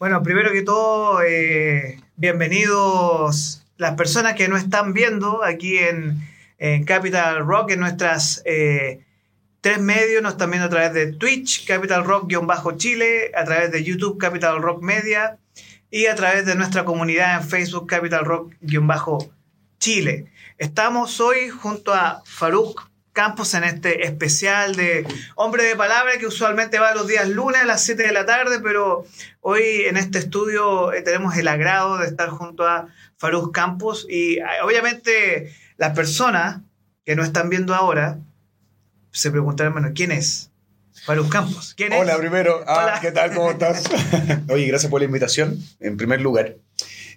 Bueno, primero que todo, eh, bienvenidos las personas que nos están viendo aquí en, Capital Rock, en nuestras eh, tres medios, nos están viendo a través de Twitch, Capital Rock-Chile, a través de YouTube, Capital Rock Media, y a través de nuestra comunidad en Facebook, Capital Rock-Chile. Estamos hoy junto a Faruk Campos en este especial de Hombre de Palabra que usualmente va los días lunes a las 7 de la tarde, pero hoy en este estudio eh, tenemos el agrado de estar junto a Faruk Campos y eh, obviamente las personas que nos están viendo ahora se preguntarán, bueno, ¿quién es? Faruk Campos. ¿Quién Hola, primero. Ah, ¿Qué tal? ¿Cómo estás? Oye, gracias por la invitación, en primer lugar.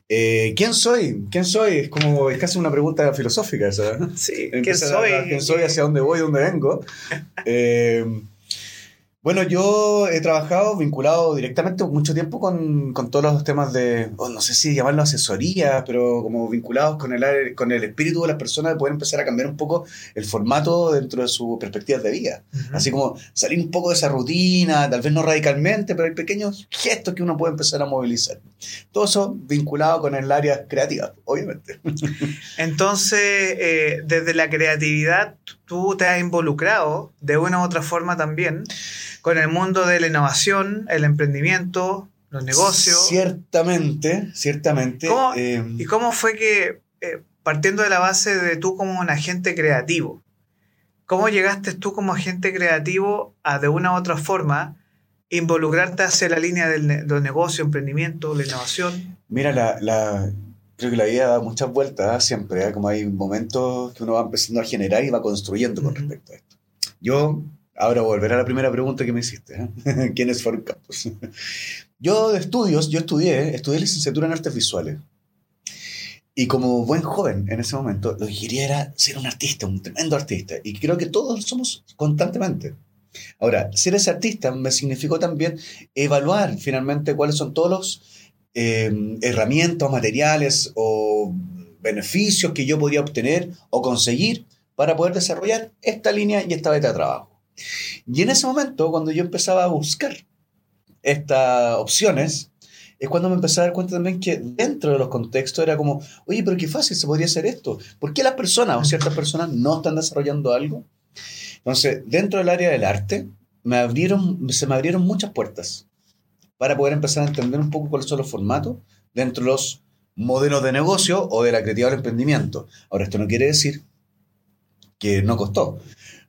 Eh, ¿Quién soy? ¿Quién soy? Es como, es casi una pregunta filosófica esa. Sí, ¿quién soy? ¿Quién soy? ¿Hacia dónde voy? ¿Dónde vengo? Eh, bueno, yo he trabajado vinculado directamente mucho tiempo con, con todos los temas de, oh, no sé si llamarlo asesoría, pero como vinculados con el, con el espíritu de las personas de poder empezar a cambiar un poco el formato dentro de sus perspectivas de vida. Así como salir un poco de esa rutina, tal vez no radicalmente, pero hay pequeños gestos que uno puede empezar a movilizar. Todo eso vinculado con el área creativa, obviamente. Entonces, eh, desde la creatividad, tú te has involucrado de una u otra forma también con el mundo de la innovación, el emprendimiento, los negocios. Ciertamente, ciertamente. Eh, ¿Y cómo fue que, eh, partiendo de la base de tú como un agente creativo, cómo llegaste tú como agente creativo a de una u otra forma involucrarte hacia la línea del, negocio, emprendimiento, la innovación? Mira, la, creo que la vida da muchas vueltas ¿eh? siempre, como hay momentos que uno va empezando a generar y va construyendo con respecto a esto. Yo Ahora volver a la primera pregunta que me hiciste. ¿eh? ¿Quién es Faruk Campos? yo de estudios, yo estudié, estudié licenciatura en artes visuales. Y como buen joven en ese momento, lo que quería era ser un artista, un tremendo artista. Y creo que todos somos constantemente. Ahora, ser ese artista me significó también evaluar finalmente cuáles son todos los eh, herramientas, materiales o beneficios que yo podía obtener o conseguir para poder desarrollar esta línea y esta beta de trabajo. Y en ese momento, cuando yo empezaba a buscar estas opciones, es cuando me empecé a dar cuenta también que dentro de los contextos era como, oye, pero qué fácil se podría hacer esto. ¿Por qué las personas o ciertas personas no están desarrollando algo? Entonces, dentro del área del arte, se me abrieron muchas puertas para poder empezar a entender un poco cuáles son los formatos dentro de los modelos de negocio o de la emprendimiento. Ahora, esto no quiere decir que no costó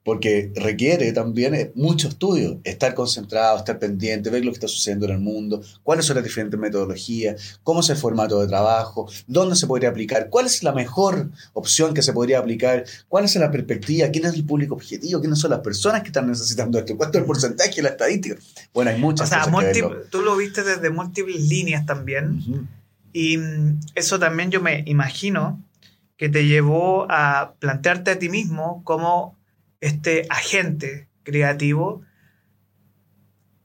porque requiere también eh, mucho estudio, estar concentrado, estar pendiente, ver lo que está sucediendo en el mundo, cuáles son las diferentes metodologías, cómo es el formato de trabajo, dónde se podría aplicar, cuál es la mejor opción que se podría aplicar, cuál es la perspectiva, quién es el público objetivo, quiénes son las personas que están necesitando esto, cuánto es el porcentaje la estadística. Bueno, hay muchas o sea, tú lo viste desde múltiples líneas también, y mm, eso también yo me imagino que te llevó a plantearte a ti mismo cómo este agente creativo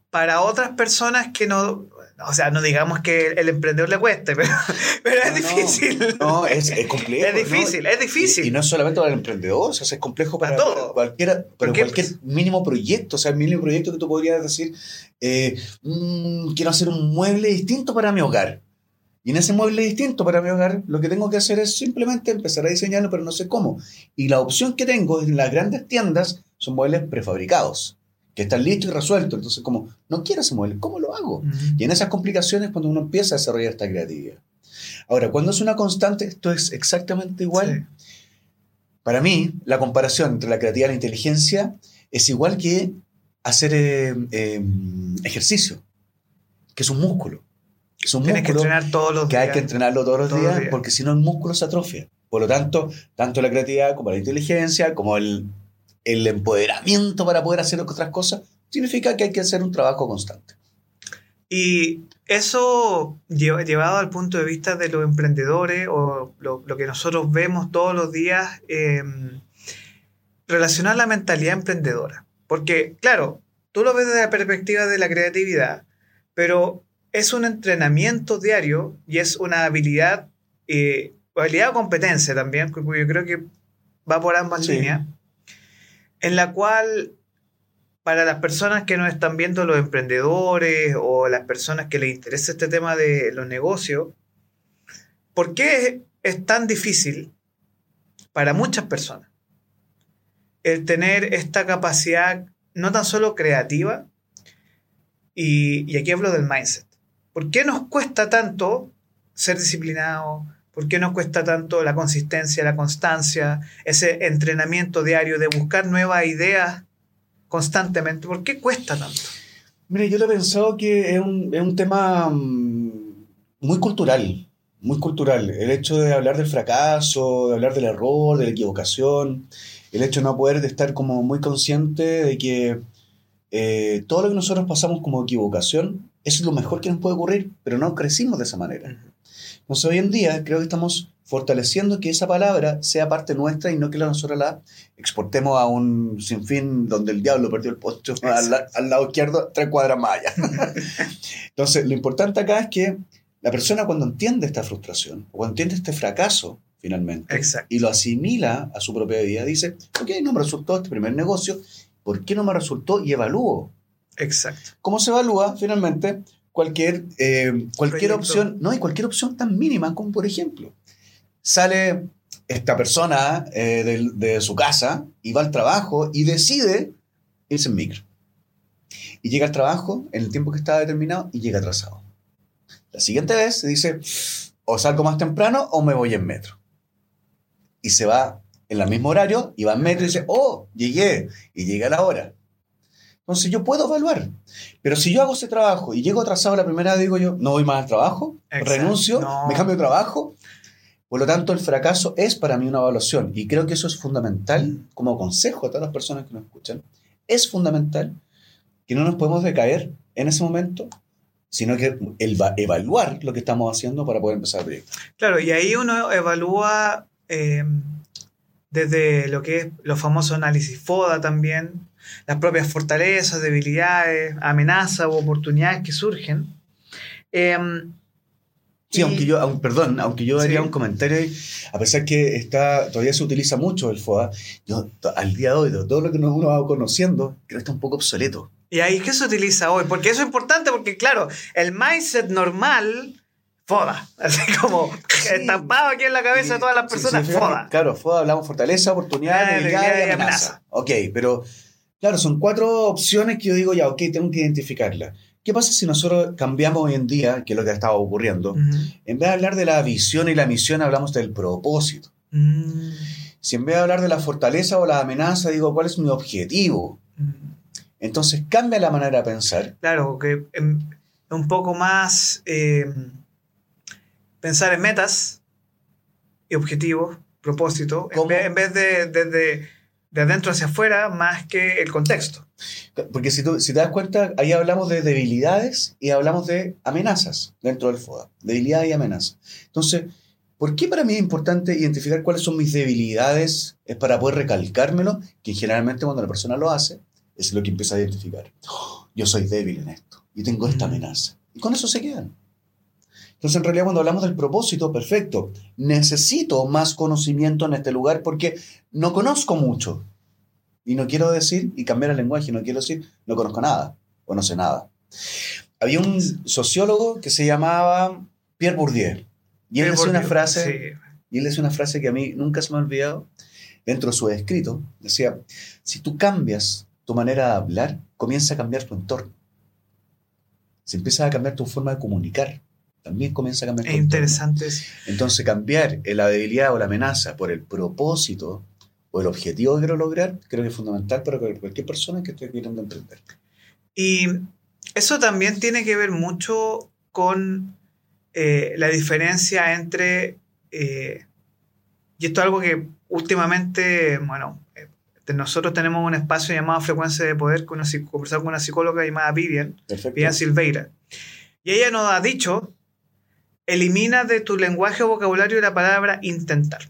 para otras personas que no, o sea, no digamos que el emprendedor le cueste, pero, es difícil. No, es, complejo. Es difícil, es difícil. Y, no solamente para el emprendedor, o sea, es complejo para, todo. cualquiera, pero cualquier mínimo proyecto, o sea, el mínimo proyecto que tú podrías decir, eh, mm, quiero hacer un mueble distinto para mi hogar. Y en ese mueble distinto para mi hogar, lo que tengo que hacer es simplemente empezar a diseñarlo, pero no sé cómo. Y la opción que tengo en las grandes tiendas son muebles prefabricados, que están listos y resueltos. Entonces, como, no quiero ese mueble, ¿cómo lo hago? Y en esas complicaciones cuando uno empieza a desarrollar esta creatividad. Ahora, cuando es una constante, esto es exactamente igual. Para mí, la comparación entre la creatividad y la inteligencia es igual que hacer eh, eh, ejercicio, que es un músculo. Es un Tienes que entrenar todos los que hay que entrenarlo todos los, días, porque si no el músculo se atrofia. Por lo tanto, tanto la creatividad como la inteligencia, como el, el empoderamiento para poder hacer otras cosas, significa que hay que hacer un trabajo constante. Y eso llevado al punto de vista de los emprendedores o lo, que nosotros vemos todos los días, eh, relacionar la mentalidad emprendedora. Porque, claro, tú lo ves desde la perspectiva de la creatividad, pero es un entrenamiento diario y es una habilidad, eh, habilidad o competencia también, porque yo creo que va por ambas líneas, en la cual para las personas que nos están viendo, los emprendedores o las personas que les interesa este tema de los negocios, ¿por qué es tan difícil para muchas personas el tener esta capacidad no tan solo creativa, y, aquí hablo del mindset. ¿Por qué nos cuesta tanto ser disciplinado? ¿Por qué nos cuesta tanto la consistencia, la constancia, ese entrenamiento diario de buscar nuevas ideas constantemente? ¿Por qué cuesta tanto? Mire, yo lo he pensado que es un, es un tema mm, muy cultural, muy cultural. El hecho de hablar del fracaso, de hablar del error, de la equivocación, el hecho de no poder estar como muy consciente de que eh, todo lo que nosotros pasamos como equivocación, eso es lo mejor que nos puede ocurrir, pero no crecimos de esa manera. Entonces hoy en día creo que estamos fortaleciendo que esa palabra sea parte nuestra y no que nosotros la exportemos a un sinfín donde el diablo perdió el posto al, lado izquierdo, tres cuadras más allá. Entonces, lo importante acá es que la persona cuando entiende esta frustración, o cuando entiende este fracaso, finalmente, y lo asimila a su propia vida, dice, ok, no me resultó este primer negocio, ¿por qué no me resultó? Y evalúo. Exacto. ¿Cómo se evalúa finalmente cualquier, eh, cualquier opción? No, hay cualquier opción tan mínima como, por ejemplo, sale esta persona eh, de, su casa y va al trabajo y decide irse en micro. Y llega al trabajo en el tiempo que estaba determinado y llega atrasado. La siguiente vez se dice, o salgo más temprano o me voy en metro. Y se va en el mismo horario y va en metro y dice, oh, llegué y llega a la hora. Entonces yo puedo evaluar. Pero si yo hago ese trabajo y llego atrasado la primera digo yo, no voy más al trabajo, renuncio, me cambio de trabajo. Por lo tanto, el fracaso es para mí una evaluación y creo que eso es fundamental como consejo a todas las personas que nos escuchan. Es fundamental que no nos podemos decaer en ese momento, sino que el evaluar lo que estamos haciendo para poder empezar el proyecto. Claro, y ahí uno evalúa eh, desde lo que es los famosos análisis FODA también, las propias fortalezas, debilidades, amenazas o oportunidades que surgen. Em, sí, aunque yo, perdón, aunque yo haría un comentario, a pesar que está, todavía se utiliza mucho el FODA, yo al día de hoy, de todo lo que uno va conociendo, creo que está un poco obsoleto. ¿Y ahí qué se utiliza hoy? Porque eso es importante, porque claro, el mindset normal foda. Así como estampado aquí en la cabeza de todas las personas, foda. Claro, foda hablamos fortaleza, oportunidad, debilidad y amenaza. Ok, pero claro, son cuatro opciones que yo digo ya, ok, tengo que identificarlas. ¿Qué pasa si nosotros cambiamos hoy en día, que es lo que ha estado ocurriendo? En vez de hablar de la visión y la misión, hablamos del propósito. Mm. Si en vez de hablar de la fortaleza o la amenaza, digo, ¿cuál es mi objetivo? Mm. Entonces cambia la manera de pensar. Claro, que es un poco más... Eh, pensar en metas y objetivos, propósito, en vez, de desde de, adentro hacia afuera más que el contexto. Porque si, tú, si te das cuenta, ahí hablamos de debilidades y hablamos de amenazas dentro del FODA. Debilidad y amenaza. Entonces, ¿por qué para mí es importante identificar cuáles son mis debilidades? Es para poder recalcármelo, que generalmente cuando la persona lo hace, es lo que empieza a identificar. Oh, yo soy débil en esto y tengo esta amenaza. Y con eso se quedan. Entonces, en realidad, cuando hablamos del propósito, perfecto, necesito más conocimiento en este lugar porque no conozco mucho. Y no quiero decir, y cambiar el lenguaje, no quiero decir, no conozco nada o no sé nada. Había un sociólogo que se llamaba Pierre Bourdieu. Y él decía una frase, y él decía una frase que a mí nunca se me ha olvidado, dentro de su escrito, decía, si tú cambias tu manera de hablar, comienza a cambiar tu entorno. Se empieza a cambiar tu forma de comunicar también comienza a cambiar. Es interesante. Entonces, cambiar la debilidad o la amenaza por el propósito o el objetivo que quiero lograr, creo que es fundamental para cualquier persona que esté queriendo emprender. Y eso también tiene que ver mucho con eh, la diferencia entre, eh, y esto es algo que últimamente, bueno, eh, nosotros tenemos un espacio llamado Frecuencia de Poder, con una, conversar con una psicóloga llamada Vivian, Vivian Silveira. Y ella nos ha dicho elimina de tu lenguaje o vocabulario la palabra intentar.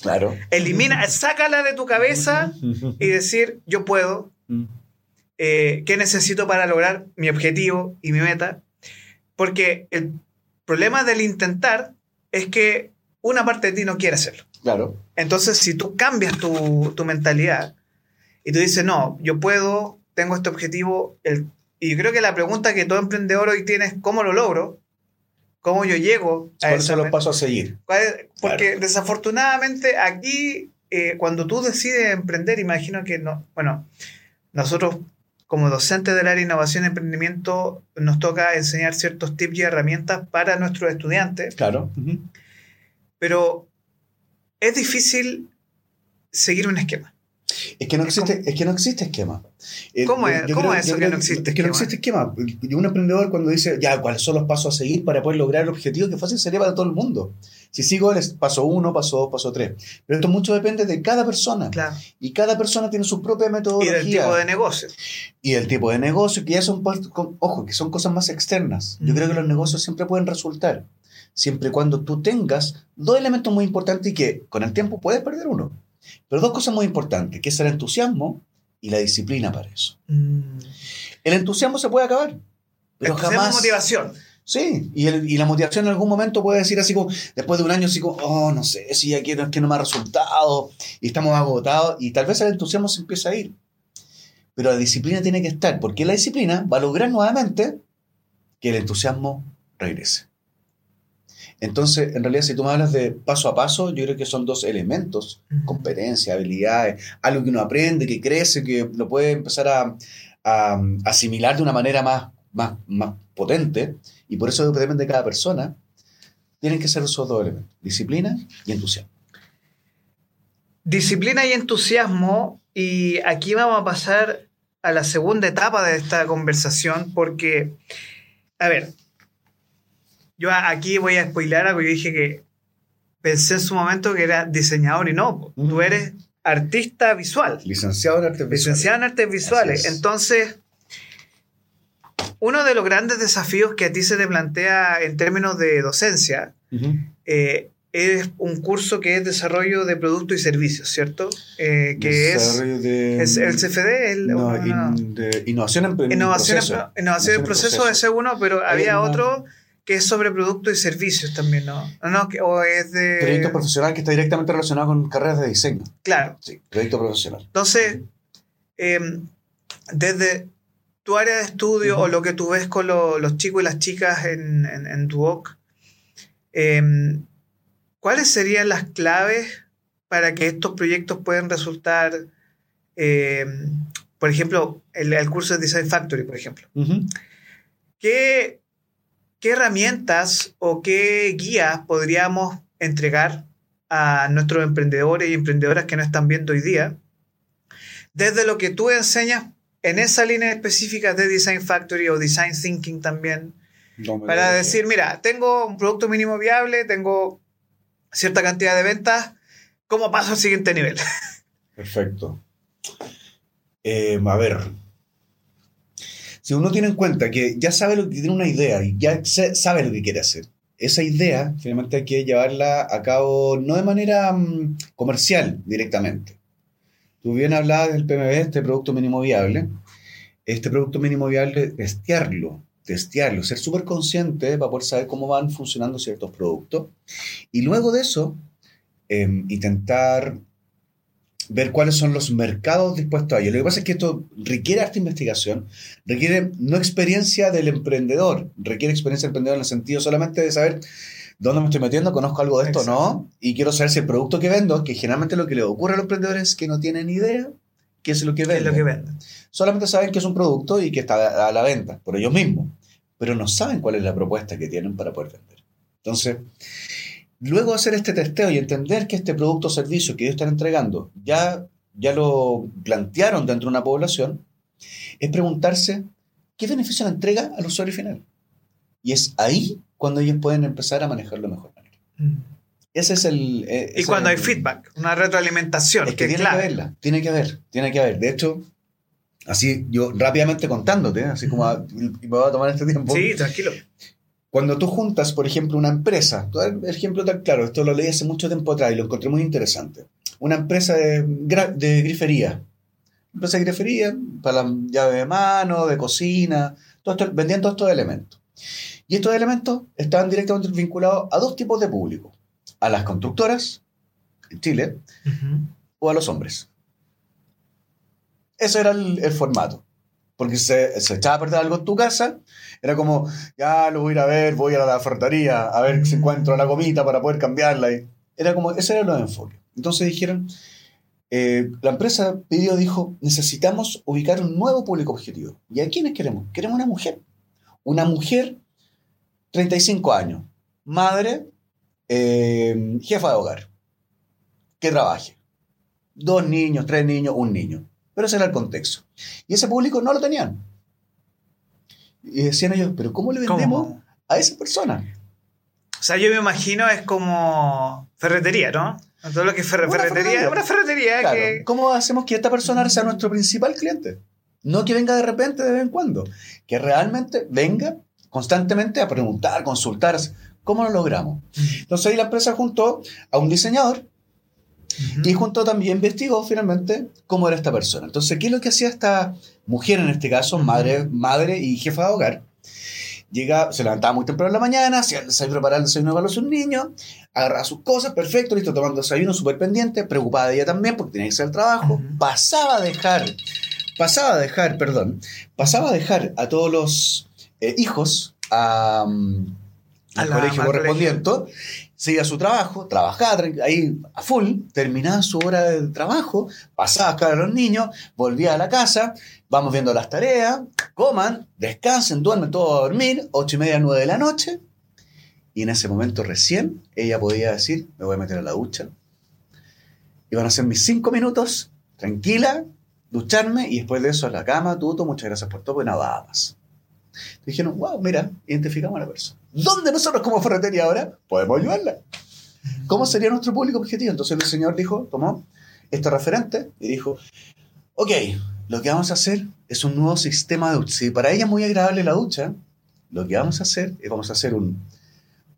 Claro. Elimina, sácala de tu cabeza y decir, yo puedo. Eh, ¿Qué necesito para lograr mi objetivo y mi meta? Porque el problema del intentar es que una parte de ti no quiere hacerlo. Claro. Entonces, si tú cambias tu, tu mentalidad y tú dices, no, yo puedo tengo este objetivo, el, y creo que la pregunta que todo emprendedor hoy tiene es cómo lo logro, cómo yo llego a ¿Cuáles son los pasos a seguir? Porque desafortunadamente aquí, eh, cuando tú decides emprender, imagino que no, bueno, nosotros como docentes del área de innovación y emprendimiento nos toca enseñar ciertos tips y herramientas para nuestros estudiantes. Claro. Pero es difícil seguir un esquema. Es que no, existe, es que no existe esquema. ¿Cómo es, ¿cómo es eso que no existe Es que no existe esquema. Un emprendedor cuando dice, ya, ¿cuáles son los pasos a seguir para poder lograr el objetivo? Que fácil sería para todo el mundo. Si sigo el paso uno, paso dos, paso tres. Pero esto mucho depende de cada persona. Claro. Y cada persona tiene su propia metodología. Y del tipo de negocio. Y del tipo de negocio, que ya son, ojo, que son cosas más externas. Yo creo que los negocios siempre pueden resultar. Siempre y cuando tú tengas dos elementos muy importantes y que con el tiempo puedes perder uno. Pero dos cosas muy importantes, que es el entusiasmo y la disciplina para eso. Mm. El entusiasmo se puede acabar, pero jamás... motivación. Sí, y, y, la motivación en algún momento puede decir así como, después de un año, así como, oh, no sé, si ya quiero, es que no me ha resultado, y estamos agotados, y tal vez el entusiasmo se empieza a ir. Pero la disciplina tiene que estar, porque la disciplina va a lograr nuevamente que el entusiasmo regrese. Entonces, en realidad, si tú me hablas de paso a paso, yo creo que son dos elementos, competencia, habilidades, algo que uno aprende, que crece, que lo puede empezar a, asimilar de una manera más, más, más potente, y por eso depende de cada persona, tienen que ser esos dos elementos, disciplina y entusiasmo. Disciplina y entusiasmo, y aquí vamos a pasar a la segunda etapa de esta conversación, porque, a ver, yo aquí voy a spoiler algo. Yo dije que pensé en su momento que era diseñador y no. Tú eres artista visual. Licenciado en artes visuales. Licenciado en artes visuales. Entonces, uno de los grandes desafíos que a ti se te plantea en términos de docencia eh, es un curso que es desarrollo de productos y servicios, ¿cierto? Eh, que es, de, es, el CFD, el, no, de innovación en, innovación proceso. Innovación en proceso, ese uno, pero había otro que es sobre productos y servicios también, ¿no? no o es de... Proyecto profesional que está directamente relacionado con carreras de diseño. Claro. Sí, proyecto profesional. Entonces, em, desde tu área de estudio o lo que tú ves con los chicos y las chicas en, en, en Duoc, em, ¿cuáles serían las claves para que estos proyectos puedan resultar, em, por ejemplo, el, curso de Design Factory, por ejemplo? ¿Qué ¿qué herramientas o qué guías podríamos entregar a nuestros emprendedores y emprendedoras que nos están viendo hoy día? Desde lo que tú enseñas en esa línea específica de Design Factory o Design Thinking también, para decir, mira, tengo un producto mínimo viable, tengo cierta cantidad de ventas, ¿cómo paso al siguiente nivel? Perfecto. Eh, a ver, si uno tiene en cuenta que ya sabe lo que tiene una idea y ya sabe lo que quiere hacer, esa idea finalmente hay que llevarla a cabo no de manera mm, comercial directamente. Tú bien hablabas del PMB, este producto mínimo viable. Este producto mínimo viable, testearlo, testearlo, ser súper consciente para poder saber cómo van funcionando ciertos productos. Y luego de eso, em, intentar ver cuáles son los mercados dispuestos a ello. Lo que pasa es que esto requiere esta investigación, requiere no experiencia del emprendedor, requiere experiencia del emprendedor en el sentido solamente de saber dónde me estoy metiendo, conozco algo de esto o no, y quiero saber si el producto que vendo, que generalmente lo que le ocurre a los emprendedores es que no tienen idea qué es lo que venden. Es lo que venden. Solamente saben que es un producto y que está a la venta por ellos mismos, pero no saben cuál es la propuesta que tienen para poder vender. Entonces, Luego hacer este testeo y entender que este producto o servicio que ellos están entregando ya, ya lo plantearon dentro de una población, es preguntarse qué beneficio le entrega al usuario final. Y es ahí cuando ellos pueden empezar a manejarlo de mejor manera. Mm. Ese es el... Eh, y cuando hay feedback, una retroalimentación. Es que, tiene que haberla, tiene que haber, tiene que haber. De hecho, así yo rápidamente contándote, así como me voy a tomar este tiempo. Sí, tranquilo. Cuando tú juntas, por ejemplo, una empresa, el ejemplo tan claro, esto lo leí hace mucho tiempo atrás y lo encontré muy interesante. Una empresa de, de grifería. Empresa de grifería para la llave de mano, de cocina, todo esto, vendían todos estos elementos. Y estos elementos estaban directamente vinculados a dos tipos de público. A las constructoras, en Chile, o a los hombres. Ese era el, formato. Porque se, se echaba a perder algo en tu casa, era como, ya lo voy a ir a ver, voy a la ferretería, a ver si encuentro la gomita para poder cambiarla. Era como, ese era el enfoque. Entonces dijeron, eh, la empresa pidió, dijo, necesitamos ubicar un nuevo público objetivo. ¿Y a quiénes queremos? Queremos una mujer. Una mujer, 35 años, madre, eh, jefa de hogar, que trabaje. Dos niños, tres niños, un niño. Pero ese era el contexto. Y ese público no lo tenían. Y decían ellos, pero ¿cómo le vendemos a esa persona? O sea, yo me imagino es como ferretería, ¿no? Todo lo que es ferretería, una ferretería que... ¿Cómo hacemos que esta persona sea nuestro principal cliente? No que venga de repente, de vez en cuando. Que realmente venga constantemente a preguntar, consultar. ¿Cómo lo logramos? Entonces ahí la empresa juntó a un diseñador y junto también investigó finalmente cómo era esta persona. Entonces, ¿qué es lo que hacía esta mujer en este caso, madre, madre y jefa de hogar? Llega, se levantaba muy temprano en la mañana, se, se preparaba el desayuno para los niños, agarraba sus cosas, perfecto, listo, tomando desayuno, súper pendiente, preocupada de ella también porque tenía que hacer el trabajo. Pasaba a dejar, pasaba a dejar, perdón, pasaba a dejar a todos los eh, hijos a, al colegio correspondiente seguía su trabajo, trabajaba ahí a full, terminaba su hora de trabajo, pasaba a buscar a los niños, volvía a la casa, vamos viendo las tareas, coman, descansen, duermen todos a dormir, ocho y media, nueve de la noche, y en ese momento recién ella podía decir, me voy a meter a la ducha, y van a ser mis cinco minutos, tranquila, ducharme, y después de eso a la cama, tuto, muchas gracias por todo, pues nada más. Dijeron, wow, mira, identificamos a la persona. ¿Dónde nosotros como ferretería ahora podemos ayudarla? ¿Cómo sería nuestro público objetivo? Entonces el señor dijo, tomó este referente y dijo, ok, lo que vamos a hacer es un nuevo sistema de ducha. Si para ella es muy agradable la ducha, lo que vamos a hacer es vamos a hacer un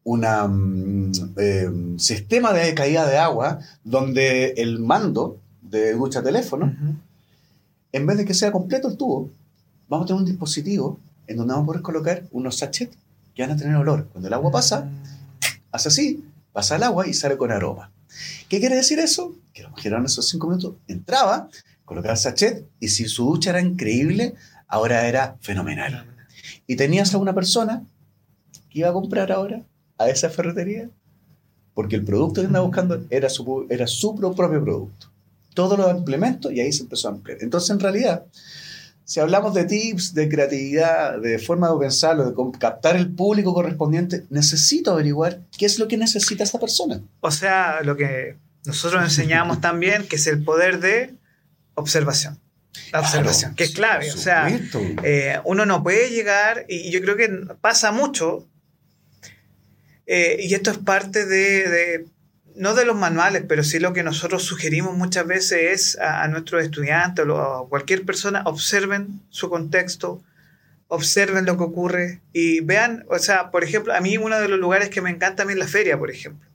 una, mm, eh, sistema de caída de agua donde el mando de ducha teléfono, en vez de que sea completo el tubo, vamos a tener un dispositivo en donde vamos a poder colocar unos sachets que van a tener olor. Cuando el agua pasa, hace así, pasa el agua y sale con aroma. ¿Qué quiere decir eso? Que la mujer en esos cinco minutos entraba, colocaba el sachet y si su ducha era increíble, ahora era fenomenal. Y tenías a una persona que iba a comprar ahora a esa ferretería porque el producto que andaba buscando era su, era su propio producto. Todos los implementos y ahí se empezó a ampliar. Entonces, en realidad, si hablamos de tips, de creatividad, de forma de pensarlo, de captar el público correspondiente, necesito averiguar qué es lo que necesita esta persona. O sea, lo que nosotros enseñamos también, que es el poder de observación. La observación, que es clave. O sea, eh, uno no puede llegar, y yo creo que pasa mucho, eh, y esto es parte de no de los manuales, pero sí lo que nosotros sugerimos muchas veces es a, nuestros estudiantes o a cualquier persona, observen su contexto, observen lo que ocurre y vean, o sea, por ejemplo, a mí uno de los lugares que me encanta a mí es la feria, por ejemplo.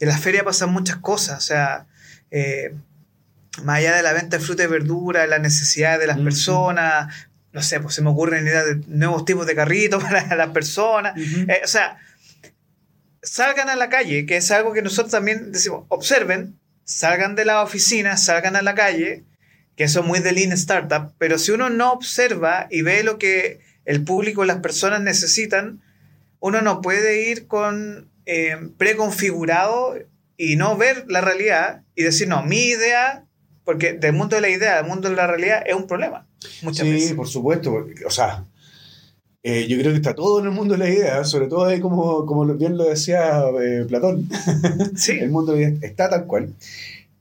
En la feria pasan muchas cosas, o sea, eh, más allá de la venta de fruta y verdura, la necesidad de las personas, no sé, pues se me ocurren ideas de nuevos tipos de carritos para las personas, eh, o sea, salgan a la calle, que es algo que nosotros también decimos, observen, salgan de la oficina, salgan a la calle, que eso es muy de Lean Startup, pero si uno no observa y ve lo que el público, las personas necesitan, uno no puede ir con eh, preconfigurado y no ver la realidad y decir, no, mi idea, porque del mundo de la idea, del mundo de la realidad es un problema. Muchas sí, por supuesto, o sea, eh, yo creo que está todo en el mundo de la idea, sobre todo ahí como, como bien lo decía eh, Platón. Sí. el mundo de la idea está tal cual.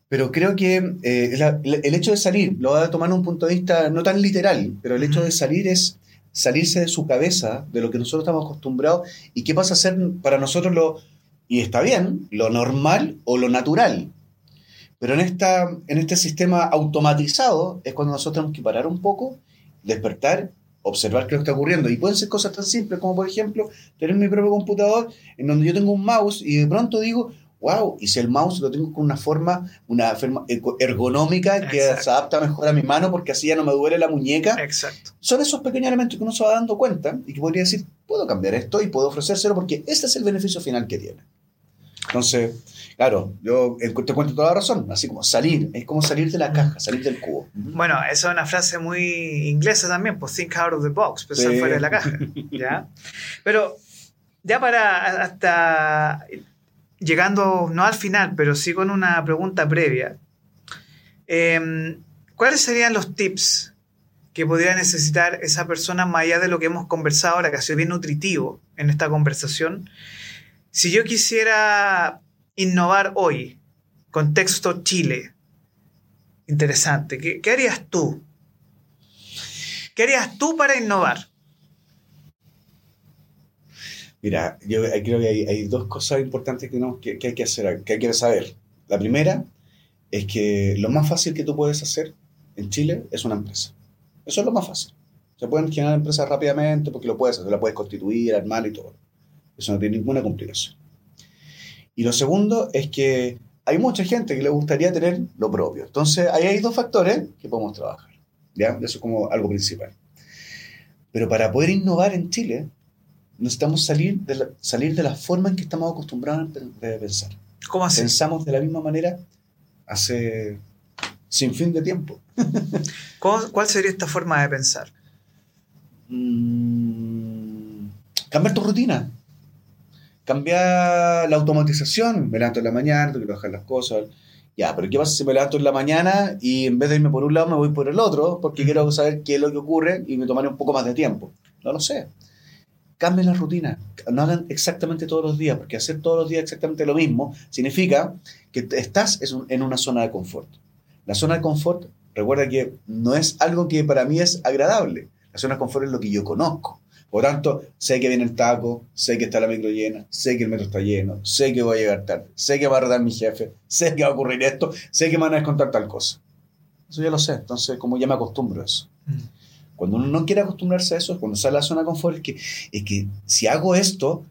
Pero creo que eh, el hecho de salir, lo voy a tomar un punto de vista no tan literal, pero el hecho de salir es salirse de su cabeza, de lo que nosotros estamos acostumbrados, y qué pasa a ser para nosotros lo, y está bien, lo normal o lo natural. Pero en, esta, en este sistema automatizado es cuando nosotros tenemos que parar un poco, despertar observar qué es lo que está ocurriendo. Y pueden ser cosas tan simples como, por ejemplo, tener mi propio computador en donde yo tengo un mouse y de pronto digo, wow, y si el mouse lo tengo con una forma, una forma ergonómica que se adapta mejor a mi mano porque así ya no me duele la muñeca. Exacto. Son esos pequeños elementos que uno se va dando cuenta y que podría decir, puedo cambiar esto y puedo ofrecérselo porque este es el beneficio final que tiene. Entonces, claro, yo te cuento toda la razón, así como salir, es como salir de la caja, salir del cubo. Bueno, esa es una frase muy inglesa también, pues think out of the box, pensar fuera de la caja, ¿ya? Pero ya para hasta llegando, no al final, pero sí con una pregunta previa, em, ¿cuáles serían los tips que podría necesitar esa persona más allá de lo que hemos conversado ahora, que ha sido bien nutritivo en esta conversación? Si yo quisiera innovar hoy, contexto Chile, interesante, ¿qué, harías tú? ¿Qué harías tú para innovar? Mira, yo creo que hay, dos cosas importantes que, que, hay que hacer, que hay que saber. La primera es que lo más fácil que tú puedes hacer en Chile es una empresa. Eso es lo más fácil. Se pueden generar empresas rápidamente porque lo puedes hacer, la puedes constituir, armar y todo. Eso no tiene ninguna complicación. Y lo segundo es que hay mucha gente que le gustaría tener lo propio. Entonces, ahí hay dos factores que podemos trabajar. ¿ya? Eso es como algo principal. Pero para poder innovar en Chile, necesitamos salir de, la, salir de la forma en que estamos acostumbrados a pensar. ¿Cómo así? Pensamos de la misma manera hace sin fin de tiempo. ¿Cuál sería esta forma de pensar? Mm, cambiar tu rutina. Cambiar la automatización. Me levanto en la mañana, tengo que bajar las cosas. Ya, pero ¿qué pasa si me levanto en la mañana y en vez de irme por un lado me voy por el otro? Porque quiero saber qué es lo que ocurre y me tomaré un poco más de tiempo. No lo sé cambien la rutina, no hagan exactamente todos los días, porque hacer todos los días exactamente lo mismo significa que estás en una zona de confort. La zona de confort, recuerda que no es algo que para mí es agradable. La zona de confort es lo que yo conozco. Por tanto, sé que viene el taco, sé que está la micro llena, sé que el metro está lleno, sé que voy a llegar tarde, sé que va a rodar mi jefe, sé que va a ocurrir esto, sé que me van a descontar tal cosa. Eso ya lo sé, entonces como ya me acostumbro a eso. Mm. Cuando uno no quiere acostumbrarse a eso, cuando sale a la zona de confort, es que, es que si hago esto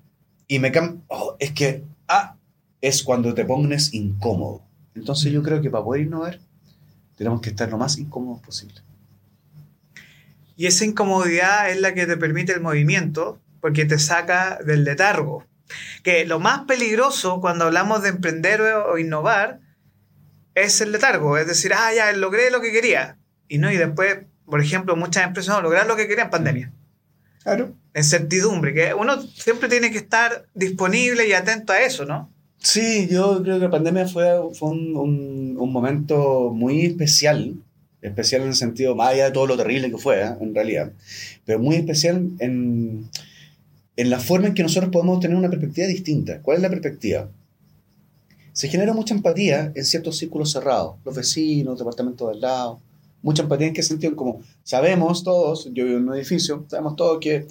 y me cambio, oh, es que, ah, es cuando te pones incómodo. Entonces yo creo que para poder innovar, tenemos que estar lo más incómodos posible. Y esa incomodidad es la que te permite el movimiento, porque te saca del letargo. Que lo más peligroso cuando hablamos de emprender o innovar es el letargo, es decir, ah, ya logré lo que quería. Y no, y después por ejemplo, muchas empresas no lograron lo que querían en pandemia. Claro. En certidumbre, que uno siempre tiene que estar disponible y atento a eso, ¿no? Sí, yo creo que la pandemia fue, fue un, un, momento muy especial, especial en el sentido, más allá de todo lo terrible que fue, ¿eh? en realidad, pero muy especial en, en la forma en que nosotros podemos tener una perspectiva distinta. ¿Cuál es la perspectiva? Se genera mucha empatía en ciertos círculos cerrados, los vecinos, departamentos del lado, mucha empatía en qué sentido, como sabemos todos, yo vivo en un edificio, sabemos todos que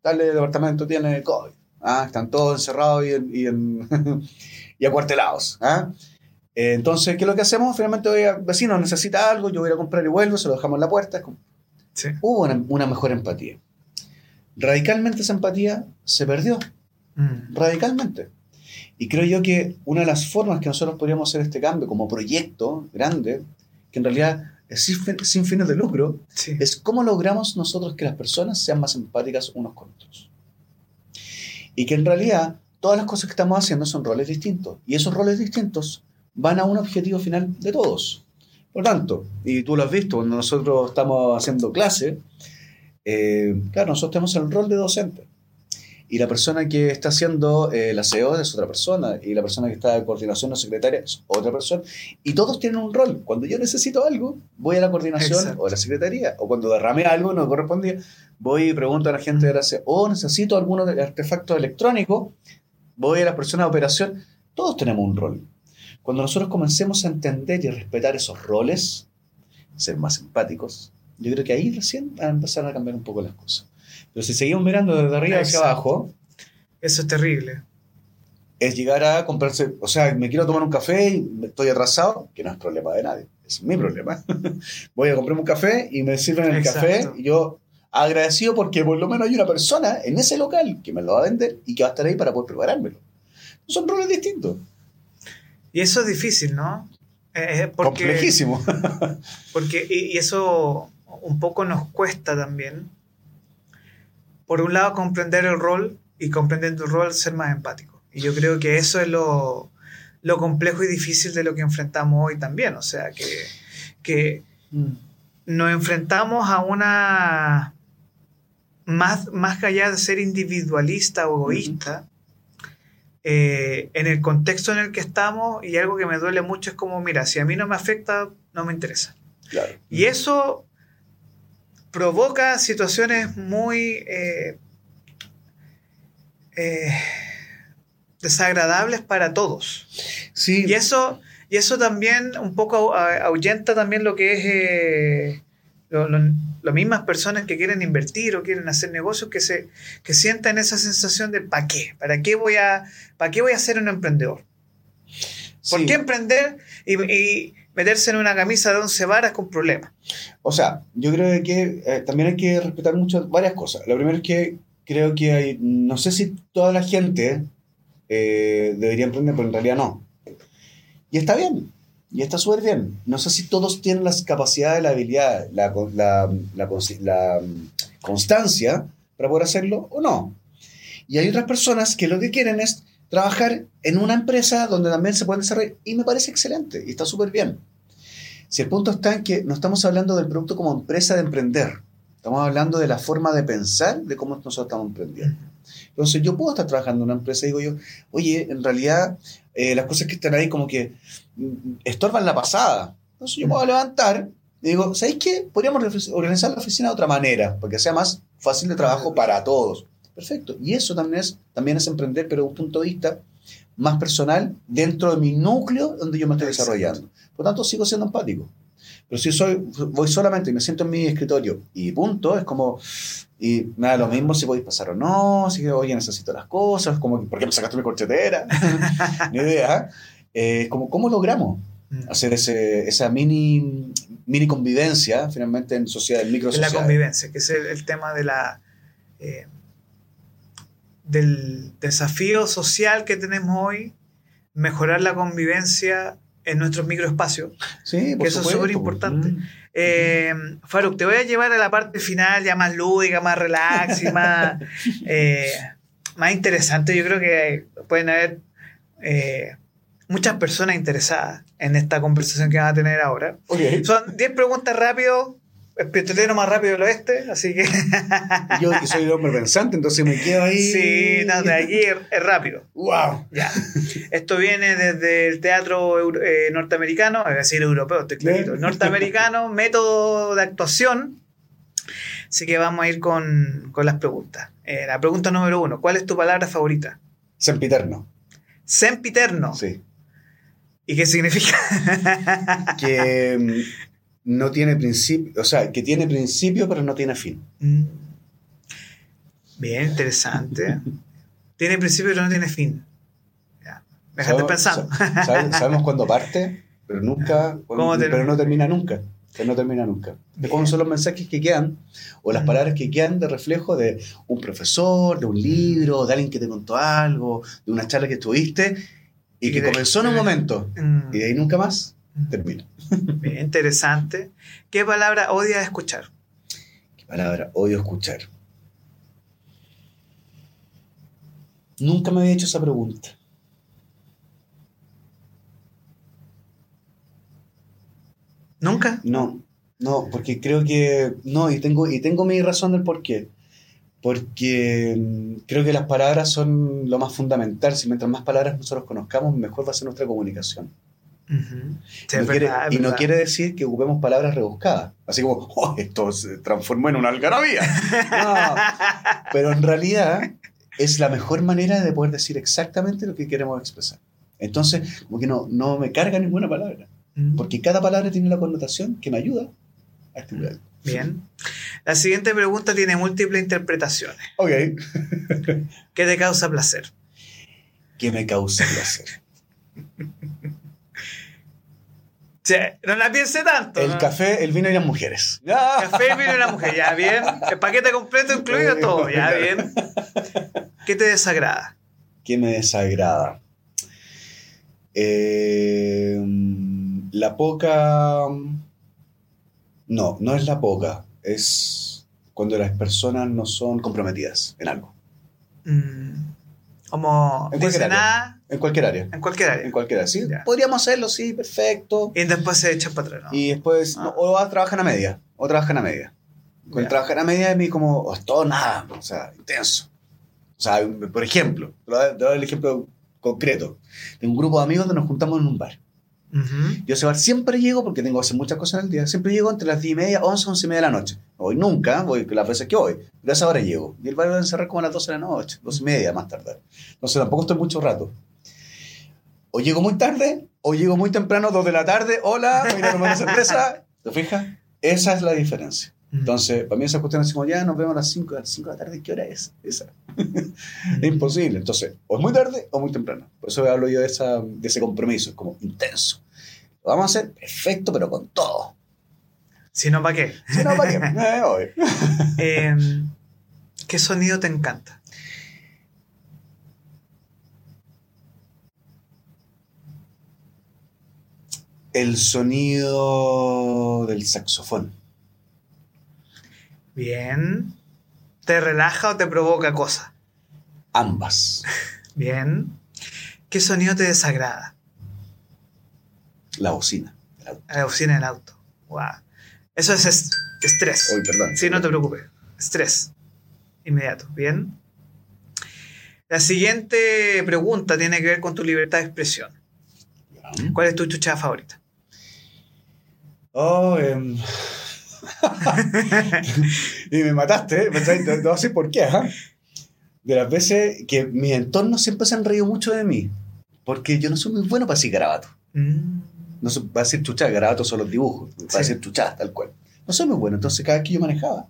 tal departamento tiene COVID, ¿ah? están todos encerrados y, y, acuartelados. ¿ah? Entonces, ¿qué es lo que hacemos? Finalmente, oye, vecino necesita algo, yo voy a comprar y vuelvo, se lo dejamos en la puerta. Hubo una, mejor empatía. Radicalmente esa empatía se perdió. Mm. Radicalmente. Y creo yo que una de las formas que nosotros podríamos hacer este cambio como proyecto grande, que en realidad sin, fines de lucro, es cómo logramos nosotros que las personas sean más empáticas unos con otros. Y que en realidad todas las cosas que estamos haciendo son roles distintos. Y esos roles distintos van a un objetivo final de todos. Por tanto, y tú lo has visto, cuando nosotros estamos haciendo clase, eh, claro, nosotros tenemos el rol de docente. Y la persona que está haciendo eh, la CEO es otra persona, y la persona que está de coordinación o secretaria es otra persona, y todos tienen un rol. Cuando yo necesito algo, voy a la coordinación o a la secretaría, o cuando derrame algo no correspondía, voy y pregunto a la gente de la CEO, o necesito algunos artefactos electrónicos, voy a la persona de operación, todos tenemos un rol. Cuando nosotros comencemos a entender y respetar esos roles, ser más empáticos, yo creo que ahí recién van a empezar a cambiar un poco las cosas. Pero si seguimos mirando desde arriba hacia abajo. Eso es terrible. Es llegar a comprarse. O sea, me quiero tomar un café y estoy atrasado, que no es problema de nadie. Es mi problema. Voy a comprarme un café y me sirven el café y yo agradecido porque por lo menos hay una persona en ese local que me lo va a vender y que va a estar ahí para poder preparármelo. Son roles distintos. Y eso es difícil, ¿no? Eh, eh, Complejísimo. porque, y, eso un poco nos cuesta también, por un lado, comprender el rol y comprendiendo el rol, ser más empático. Y yo creo que eso es lo, lo complejo y difícil de lo que enfrentamos hoy también. O sea, que, que Mm. nos enfrentamos a una... Más, más allá de ser individualista o egoísta, eh, en el contexto en el que estamos, y algo que me duele mucho es como, mira, si a mí no me afecta, no me interesa. Claro. Y eso provoca situaciones muy eh, eh, desagradables para todos. Sí. Y eso, y eso también un poco ah- ahuyenta también lo que es lo- lo- las mismas personas que quieren invertir o quieren hacer negocios que se que sientan esa sensación de ¿para qué? ¿Para qué voy a para qué voy a ser un emprendedor? ¿Por Sí. qué emprender y, y meterse en una camisa de 11 varas con problemas? O sea, yo creo que eh, también hay que respetar mucho varias cosas. Lo primero es que creo que hay, no sé si toda la gente eh, debería emprender, pero en realidad no. Y está bien, y está súper bien. No sé si todos tienen las capacidades, la habilidad, la, la, la, mm, constancia para poder hacerlo o no. Y hay otras personas que lo que quieren es trabajar en una empresa donde también se pueden desarrollar, y me parece excelente, y está súper bien. Si el punto está en que no estamos hablando del producto como empresa de emprender, estamos hablando de la forma de pensar de cómo nosotros estamos emprendiendo. Entonces yo puedo estar trabajando en una empresa y digo yo, oye, en realidad eh, las cosas que están ahí como que mm, estorban la pasada. Entonces yo me voy a levantar y digo, ¿sabéis qué? Podríamos organizar la oficina de otra manera, porque sea más fácil de trabajo para todos. Perfecto. Y eso también es, también es emprender, pero desde un punto de vista más personal dentro de mi núcleo donde yo me estoy desarrollando. Por lo tanto, sigo siendo empático. Pero si soy, voy solamente y me siento en mi escritorio y punto, es como, y nada, lo mismo si podéis pasar o no, si que, oye, necesito las cosas, como, ¿por qué me sacaste mi corchetera? Ni idea. Eh, como, ¿Cómo logramos Mm. hacer ese, esa mini, mini convivencia finalmente en sociedad, en micro Es la convivencia, que es el, el tema de la eh, del desafío social que tenemos hoy, mejorar la convivencia en nuestros microespacios. Sí, por que eso es súper importante. Mm. Eh, Faruk, te voy a llevar a la parte final ya más lúdica, más relax y más, eh, más interesante. Yo creo que pueden haber eh, muchas personas interesadas en esta conversación que van a tener ahora. Son 10 preguntas rápido, el más rápido del oeste, así que Yo que soy un hombre pensante, entonces me quedo ahí. sí, no, de aquí es, rápido. ¡Wow! Ya. Esto viene desde el teatro euro- eh, norteamericano, es decir, europeo, estoy clarito. Bien. Norteamericano, método de actuación. Así que vamos a ir con, con las preguntas. Eh, la pregunta número uno: ¿Cuál es tu palabra favorita? Sempiterno. Sempiterno. Sí. ¿Y qué significa? Que no tiene principio, o sea, que tiene principio pero no tiene fin. Mm. Bien, interesante. Tiene principio pero no tiene fin. Ya. Me dejaste Sabemos- pensando. sa- sabe- sabemos cuándo parte, pero nunca, ¿Cómo pero no termina nunca. Pero no termina nunca. De cómo son los mensajes que quedan, o las Mm. palabras que quedan de reflejo de un profesor, de un libro, de alguien que te contó algo, de una charla que tuviste, y que comenzó en un momento, Mm. y de ahí nunca más termina. Bien, interesante. ¿Qué palabra odias escuchar? Qué palabra, odio escuchar. Nunca me había hecho esa pregunta. ¿Nunca? No, no, porque creo que no, y tengo, y tengo mi razón del por qué. Porque mm, creo que las palabras son lo más fundamental. Si mientras más palabras nosotros conozcamos, mejor va a ser nuestra comunicación. Ujú. Sí, No es quiere- verdad, es y no quiere decir que ocupemos palabras rebuscadas. Así como, "Oh, esto se transformó en una algarabía. No, pero en realidad es la mejor manera de poder decir exactamente lo que queremos expresar. Entonces, como que no, no me carga ninguna palabra. Porque cada palabra tiene la connotación que me ayuda a estimular. Bien. La siguiente pregunta tiene múltiples interpretaciones. Ok. ¿Qué te causa placer? ¿Qué me causa placer? Sí, no la piense tanto. El ¿no? café, el vino y las mujeres. Café, vino y la mujer, ya bien. El paquete completo incluido todo, ya bien. ¿Qué te desagrada? ¿Qué me desagrada? Eh, la poca... No, no es la poca. Es cuando las personas no son comprometidas en algo. Mm, Como En cualquier área. En cualquier área. en cualquier área. En cualquier área. Sí, Ya. podríamos hacerlo, sí, perfecto. Y después se echan para atrás, ¿no? Y después, Ah. no, o vas a media, o trabajan a media. Con Ya. trabajar a media, a mí como, oh, todo nada, o sea, intenso. O sea, por ejemplo, te voy a dar el ejemplo concreto. Tengo un grupo de amigos donde nos juntamos en un bar. Yo a ese bar siempre llego, porque tengo que hacer muchas cosas en el día, siempre llego entre las 10 y media, 11, 11 y media de la noche. No voy nunca, voy las veces que voy, a esa hora llego. Y el bar va a encerrar como a las 12 de la noche, 12 y media más tarde. Entonces tampoco estoy mucho rato. O llego muy tarde, o llego muy temprano, 2 de la tarde, hola, voy a tomar una cerveza. ¿Te fijas? Esa es la diferencia. Entonces, para mí esa cuestión es como, ya nos vemos a las 5, a las 5 de la tarde, ¿qué hora es? Esa. Es imposible. Entonces, o es muy tarde o muy temprano. Por eso hablo yo de, esa, de ese compromiso, es como intenso. Lo vamos a hacer perfecto, pero con todo. Si no, ¿para qué? Si no, ¿para qué? Eh. Eh, ¿Qué sonido te encanta? El sonido del saxofón. Bien. ¿Te relaja o te provoca cosas? Ambas. Bien. ¿Qué sonido te desagrada? La bocina. Auto. La bocina del auto. Wow. Eso es es- estrés. Uy, perdón. Sí, no te preocupes. Estrés. Inmediato. Bien. La siguiente pregunta tiene que ver con tu libertad de expresión. ¿Cuál es tu chucha favorita? Oh, em. y me mataste, ¿eh? A por qué. De las veces que mis entornos siempre se han reído mucho de mí. Porque yo no soy muy bueno para decir garabato. Mm, No soy para decir chuchá, garabatos son los dibujos. Para Sí. decir chuchá, tal cual. No soy muy bueno. Entonces, cada vez que yo manejaba,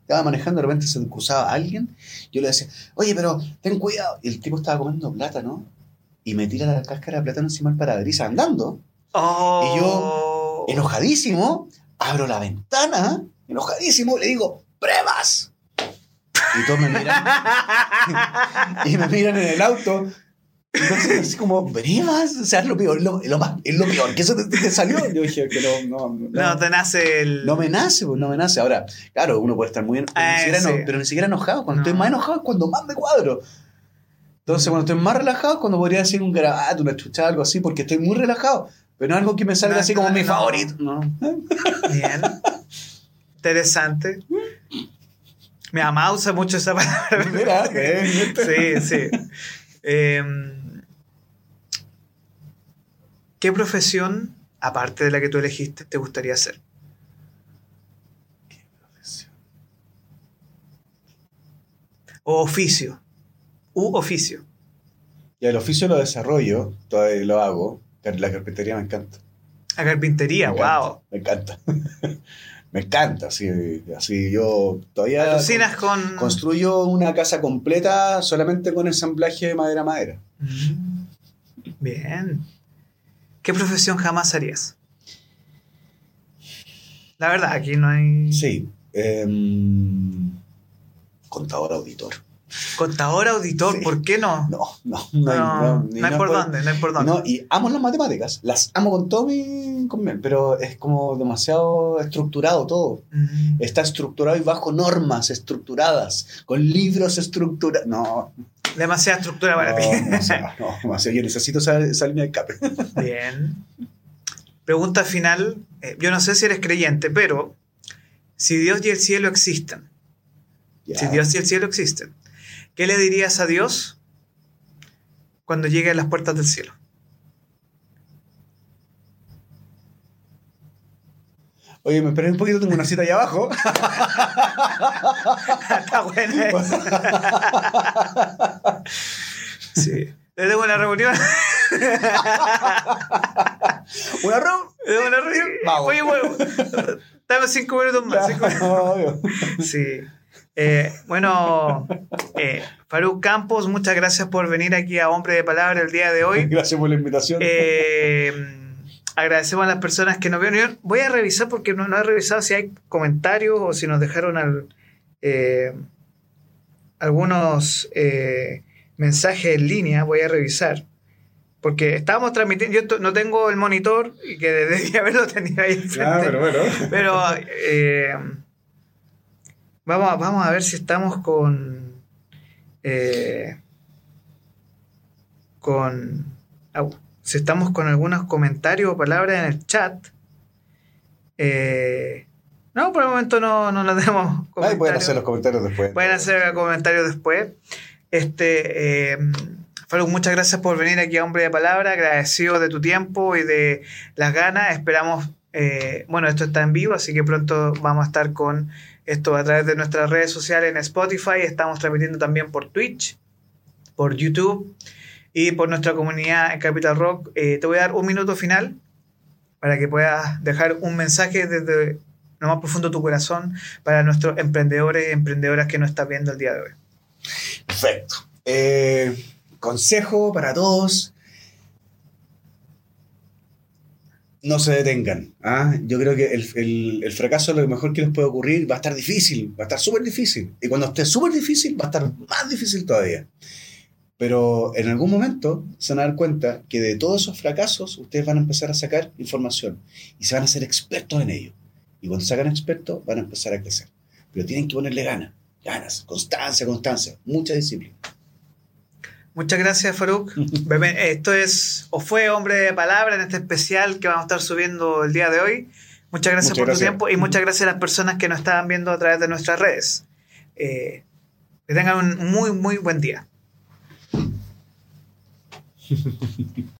estaba manejando, de repente se cruzaba alguien. Yo le decía, oye, pero ten cuidado. Y el tipo estaba comiendo plátano y me tira la cáscara de plátano encima del parabrisas andando. Oh. Y yo, Enojadísimo, abro la ventana, enojadísimo, le digo, ¡pruebas! Y todos me miran, y me miran en el auto. Entonces, así como, ¿brevas? O sea, es lo peor, lo, lo más, es lo peor, que eso te, te salió. Yo dije que no, no, no, No, te nace el. no me nace, pues, no me nace. Ahora, claro, uno puede estar muy pero, Eh, ni siquiera sí. no- pero ni siquiera enojado. Cuando No. estoy más enojado es cuando más me cuadro. Entonces, cuando estoy más relajado es cuando podría decir un garabato, una chucha, algo así, porque estoy muy relajado. Pero no algo que me salga No, así como no, mi favorito. No. Bien. Interesante. Mi mamá usa mucho esa palabra. Mira, eh, Sí, sí. Em, ¿Qué profesión, aparte de la que tú elegiste, te gustaría hacer? O oficio. U oficio. Y el oficio lo desarrollo, todavía lo hago. La carpintería me encanta. A carpintería, Me encanta, wow. Me encanta. me encanta. Así, así yo todavía Alucinas con. construyo una casa completa solamente con ensamblaje de madera a madera. Mm, Bien. ¿Qué profesión jamás harías? La verdad, aquí no hay. Sí. em, contador auditor. Contador, audior, Sí. ¿por qué no? No, no, no, hay, No, no, no hay por dónde, no hay por dónde. No, y amo las matemáticas, las amo con todo mi. con mi- pero es como demasiado estructurado todo. Está estructurado y bajo normas estructuradas, con libros estructurados. No, Demasiada estructura para no, ti. no, demasiado. Yo necesito esa, esa línea de escape. Bien. Pregunta final. Eh, yo no sé si eres creyente, pero si Dios y el cielo existen, si Dios y el cielo existen, ¿qué le dirías a Dios cuando llegue a las puertas del cielo? Oye, me esperé un poquito, tengo una cita allá abajo. Está buena esa. Sí. Tengo una reunión. ¿Una tengo una reunión. Vamos. Oye, bueno, dame cinco minutos más. cinco minutos. Obvio. Sí. Eh, bueno, eh, Faruk Campos, muchas gracias por venir aquí a Hombre de Palabra el día de hoy. Gracias por la invitación. Eh, agradecemos a las personas que nos vieron. Yo voy a revisar porque no, no he revisado si hay comentarios o si nos dejaron al- eh, algunos mensajes en línea. Voy a revisar. Porque estábamos transmitiendo, yo no tengo el monitor y que debería haberlo tenido ahí enfrente. Ah, pero bueno. Pero eh, vamos, a- vamos a ver si estamos con. eh, con... Si estamos con algunos comentarios o palabras en el chat. Eh, no, por el momento no, no nos demos comentarios. pueden hacer los comentarios después. Pueden hacer comentarios después. Este, eh, muchas gracias por venir aquí a Hombre de Palabra. Agradecido de tu tiempo y de las ganas. Esperamos, eh, bueno, esto está en vivo, así que pronto vamos a estar con esto a través de nuestras redes sociales en Spotify. Estamos transmitiendo también por Twitch, por YouTube y por nuestra comunidad en Capital Rock. Eh, te voy a dar un minuto final para que puedas dejar un mensaje desde lo más profundo de tu corazón para nuestros emprendedores y emprendedoras que nos están viendo el día de hoy. Perfecto. Eh, consejo para todos. No se detengan. ¿ah? Yo creo que el, el, fracaso es lo mejor que les puede ocurrir. Va a estar difícil, va a estar súper difícil. Y cuando esté súper difícil, va a estar más difícil todavía. Pero en algún momento se van a dar cuenta que de todos esos fracasos ustedes van a empezar a sacar información y se van a ser expertos en ello. Y cuando se hagan expertos van a empezar a crecer. Pero tienen que ponerle ganas, ganas, constancia, constancia, mucha disciplina. Muchas gracias, Faruk. Esto es o fue Hombre de Palabra en este especial que vamos a estar subiendo el día de hoy. Muchas gracias por tu tiempo y muchas gracias a las personas que nos estaban viendo a través de nuestras redes. Eh, que tengan un muy, muy buen día.